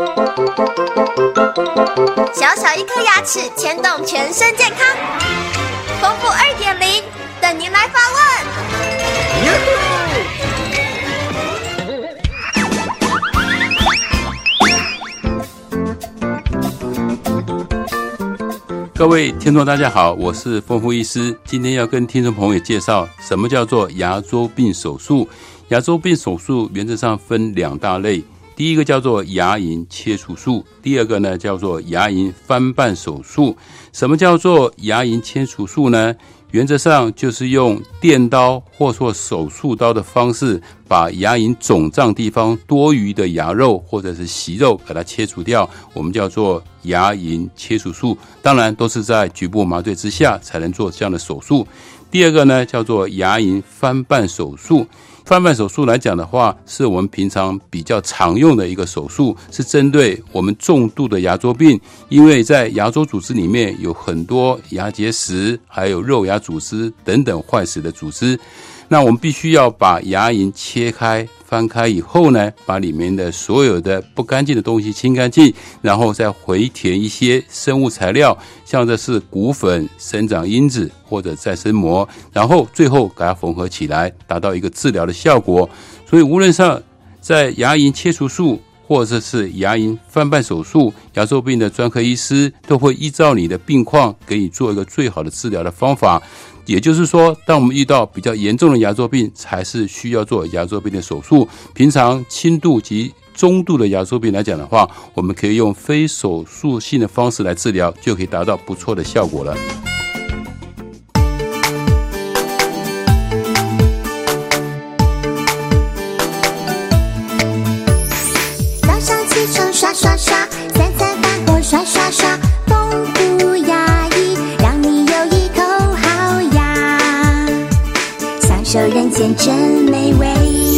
小小一颗牙齿牵动全身健康，丰富二点零等您来发问。各位听众，大家好，我是丰富医师，今天要跟听众朋友介绍什么叫做牙周病手术。牙周病手术原则上分两大类。第一个叫做牙龈切除术，第二个呢叫做牙龈翻瓣手术。什么叫做牙龈切除术呢？原则上就是用电刀或说手术刀的方式，把牙龈肿胀地方多余的牙肉或者是息肉把它切除掉，我们叫做牙龈切除术。当然都是在局部麻醉之下才能做这样的手术。第二个呢叫做牙龈翻瓣手术。翻瓣手术来讲的话，是我们平常比较常用的一个手术，是针对我们重度的牙周病，因为在牙周组织里面有很多牙结石，还有肉芽组织等等坏死的组织。那我们必须要把牙龈切开、翻开以后呢，把里面的所有的不干净的东西清干净，然后再回填一些生物材料，像这是骨粉、生长因子或者再生膜，然后最后给它缝合起来，达到一个治疗的效果。所以，无论上在牙龈切除术，或者是牙龈翻瓣手术，牙周病的专科医师都会依照你的病况，给你做一个最好的治疗的方法。也就是说，当我们遇到比较严重的牙周病，才是需要做牙周病的手术。平常轻度及中度的牙周病来讲的话，我们可以用非手术性的方式来治疗，就可以达到不错的效果了。这人间真美味。